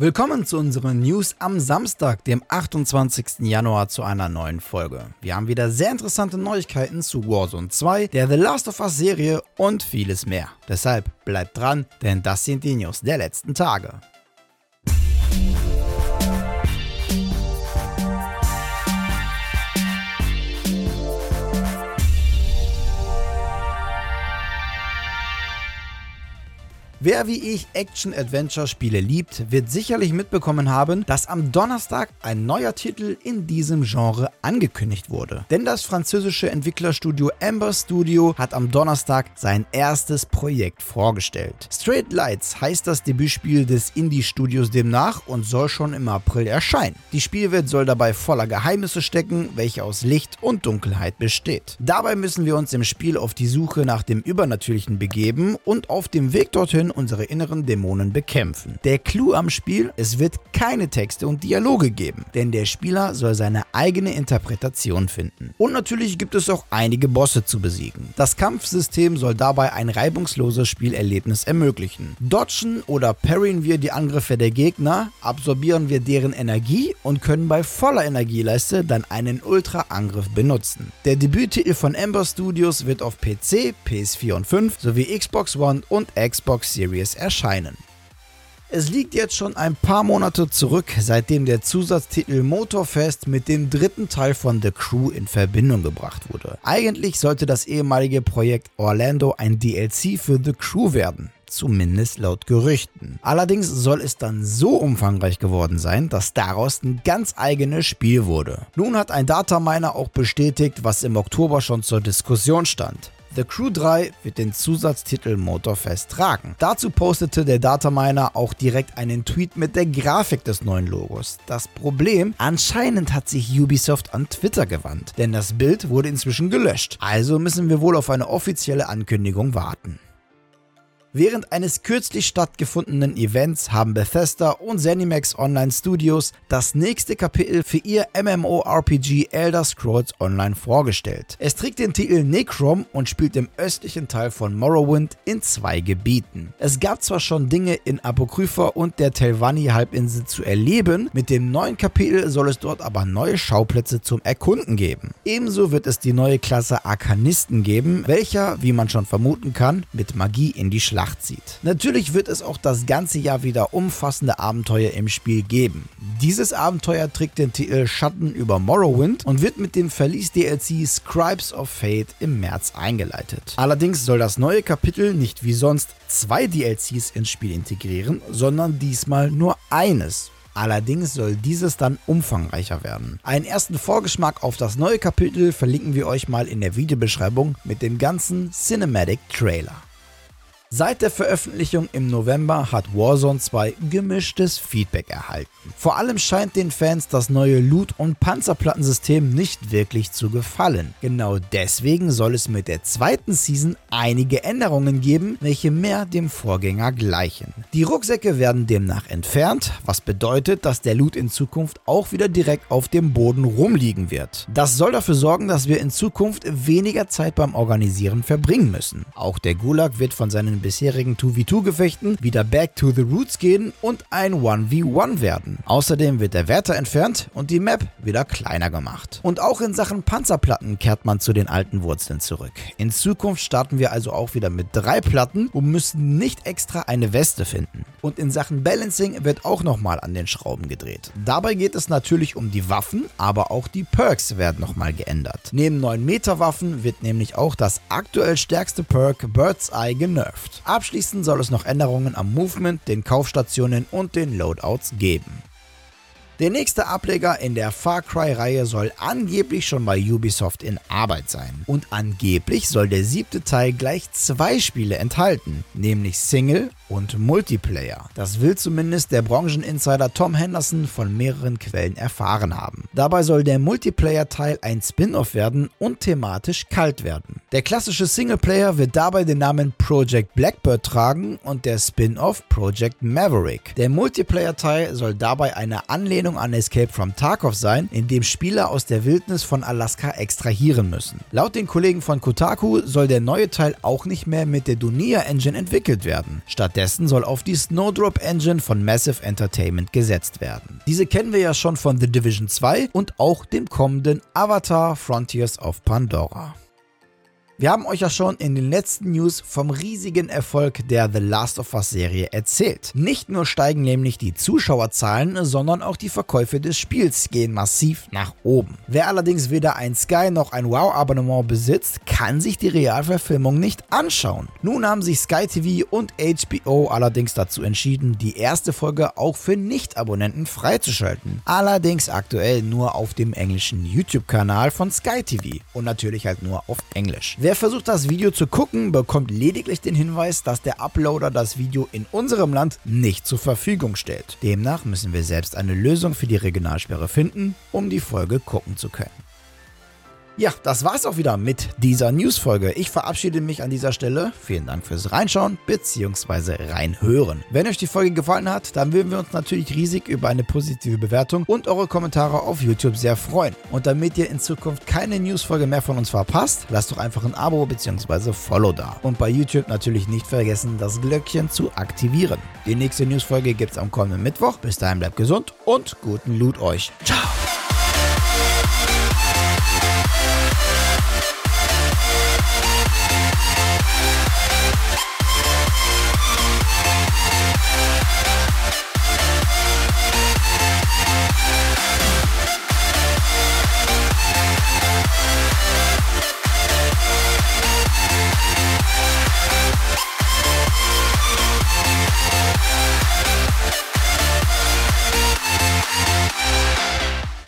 Willkommen zu unseren News am Samstag, dem 28. Januar zu einer neuen Folge. Wir haben wieder sehr interessante Neuigkeiten zu Warzone 2, der The Last of Us Serie und vieles mehr. Deshalb bleibt dran, denn das sind die News der letzten Tage. Wer wie ich Action-Adventure-Spiele liebt, wird sicherlich mitbekommen haben, dass am Donnerstag ein neuer Titel in diesem Genre angekündigt wurde. Denn das französische Entwicklerstudio Amber Studio hat am Donnerstag sein erstes Projekt vorgestellt. Straight Lights heißt das Debütspiel des Indie-Studios demnach und soll schon im April erscheinen. Die Spielwelt soll dabei voller Geheimnisse stecken, welche aus Licht und Dunkelheit besteht. Dabei müssen wir uns im Spiel auf die Suche nach dem Übernatürlichen begeben und auf dem Weg dorthin unsere inneren Dämonen bekämpfen. Der Clou am Spiel, es wird keine Texte und Dialoge geben, denn der Spieler soll seine eigene Interpretation finden. Und natürlich gibt es auch einige Bosse zu besiegen. Das Kampfsystem soll dabei ein reibungsloses Spielerlebnis ermöglichen. Dodgen oder parryen wir die Angriffe der Gegner, absorbieren wir deren Energie und können bei voller Energieleiste dann einen Ultra-Angriff benutzen. Der Debüttitel von Ember Studios wird auf PC, PS4 und 5 sowie Xbox One und Xbox Series erscheinen. Es liegt jetzt schon ein paar Monate zurück, seitdem der Zusatztitel Motorfest mit dem dritten Teil von The Crew in Verbindung gebracht wurde. Eigentlich sollte das ehemalige Projekt Orlando ein DLC für The Crew werden zumindest laut Gerüchten. Allerdings soll es dann so umfangreich geworden sein, dass daraus ein ganz eigenes Spiel wurde. Nun hat ein Dataminer auch bestätigt, was im Oktober schon zur Diskussion stand. The Crew 3 wird den Zusatztitel Motorfest tragen. Dazu postete der Dataminer auch direkt einen Tweet mit der Grafik des neuen Logos. Das Problem, anscheinend hat sich Ubisoft an Twitter gewandt, denn das Bild wurde inzwischen gelöscht. Also müssen wir wohl auf eine offizielle Ankündigung warten. Während eines kürzlich stattgefundenen Events haben Bethesda und Zenimax Online Studios das nächste Kapitel für ihr MMORPG Elder Scrolls Online vorgestellt. Es trägt den Titel Necrom und spielt im östlichen Teil von Morrowind in zwei Gebieten. Es gab zwar schon Dinge in Apokrypha und der Telvanni-Halbinsel zu erleben, mit dem neuen Kapitel soll es dort aber neue Schauplätze zum Erkunden geben. Ebenso wird es die neue Klasse Arkanisten geben, welcher, wie man schon vermuten kann, mit Magie in die Schlacht Schlacht zieht. Natürlich wird es auch das ganze Jahr wieder umfassende Abenteuer im Spiel geben. Dieses Abenteuer trägt den Titel Schatten über Morrowind und wird mit dem Verlies-DLC Scribes of Fate im März eingeleitet. Allerdings soll das neue Kapitel nicht wie sonst zwei DLCs ins Spiel integrieren, sondern diesmal nur eines. Allerdings soll dieses dann umfangreicher werden. Einen ersten Vorgeschmack auf das neue Kapitel verlinken wir euch mal in der Videobeschreibung mit dem ganzen Cinematic Trailer. Seit der Veröffentlichung im November hat Warzone 2 gemischtes Feedback erhalten. Vor allem scheint den Fans das neue Loot- und Panzerplattensystem nicht wirklich zu gefallen. Genau deswegen soll es mit der zweiten Season einige Änderungen geben, welche mehr dem Vorgänger gleichen. Die Rucksäcke werden demnach entfernt, was bedeutet, dass der Loot in Zukunft auch wieder direkt auf dem Boden rumliegen wird. Das soll dafür sorgen, dass wir in Zukunft weniger Zeit beim Organisieren verbringen müssen. Auch der Gulag wird von seinen bisherigen 2v2-Gefechten wieder back to the roots gehen und ein 1v1 werden. Außerdem wird der Wärter entfernt und die Map wieder kleiner gemacht. Und auch in Sachen Panzerplatten kehrt man zu den alten Wurzeln zurück. In Zukunft starten wir also auch wieder mit drei Platten und müssen nicht extra eine Weste finden. Und in Sachen Balancing wird auch nochmal an den Schrauben gedreht. Dabei geht es natürlich um die Waffen, aber auch die Perks werden nochmal geändert. Neben 9 Meter Waffen wird nämlich auch das aktuell stärkste Perk Bird's Eye genervt. Abschließend soll es noch Änderungen am Movement, den Kaufstationen und den Loadouts geben. Der nächste Ableger in der Far Cry-Reihe soll angeblich schon bei Ubisoft in Arbeit sein. Und angeblich soll der siebte Teil gleich zwei Spiele enthalten, nämlich Single und Multiplayer. Das will zumindest der Brancheninsider Tom Henderson von mehreren Quellen erfahren haben. Dabei soll der Multiplayer-Teil ein Spin-off werden und thematisch kalt werden. Der klassische Singleplayer wird dabei den Namen Project Blackbird tragen und der Spin-off Project Maverick. Der Multiplayer-Teil soll dabei eine Anlehnung an Escape from Tarkov sein, in dem Spieler aus der Wildnis von Alaska extrahieren müssen. Laut den Kollegen von Kotaku soll der neue Teil auch nicht mehr mit der Dunia Engine entwickelt werden. Statt Stattdessen soll auf die Snowdrop Engine von Massive Entertainment gesetzt werden. Diese kennen wir ja schon von The Division 2 und auch dem kommenden Avatar Frontiers of Pandora. Wir haben euch ja schon in den letzten News vom riesigen Erfolg der The Last of Us Serie erzählt. Nicht nur steigen nämlich die Zuschauerzahlen, sondern auch die Verkäufe des Spiels gehen massiv nach oben. Wer allerdings weder ein Sky noch ein Wow-Abonnement besitzt, kann sich die Realverfilmung nicht anschauen. Nun haben sich Sky TV und HBO allerdings dazu entschieden, die erste Folge auch für Nicht-Abonnenten freizuschalten. Allerdings aktuell nur auf dem englischen YouTube-Kanal von Sky TV und natürlich halt nur auf Englisch. Wer Wer versucht das Video zu gucken, bekommt lediglich den Hinweis, dass der Uploader das Video in unserem Land nicht zur Verfügung stellt. Demnach müssen wir selbst eine Lösung für die Regionalsperre finden, um die Folge gucken zu können. Ja, das war's auch wieder mit dieser News-Folge. Ich verabschiede mich an dieser Stelle. Vielen Dank fürs Reinschauen bzw. reinhören. Wenn euch die Folge gefallen hat, dann würden wir uns natürlich riesig über eine positive Bewertung und eure Kommentare auf YouTube sehr freuen. Und damit ihr in Zukunft keine News-Folge mehr von uns verpasst, lasst doch einfach ein Abo bzw. Follow da. Und bei YouTube natürlich nicht vergessen, das Glöckchen zu aktivieren. Die nächste News-Folge gibt's am kommenden Mittwoch. Bis dahin bleibt gesund und guten Loot euch. Ciao!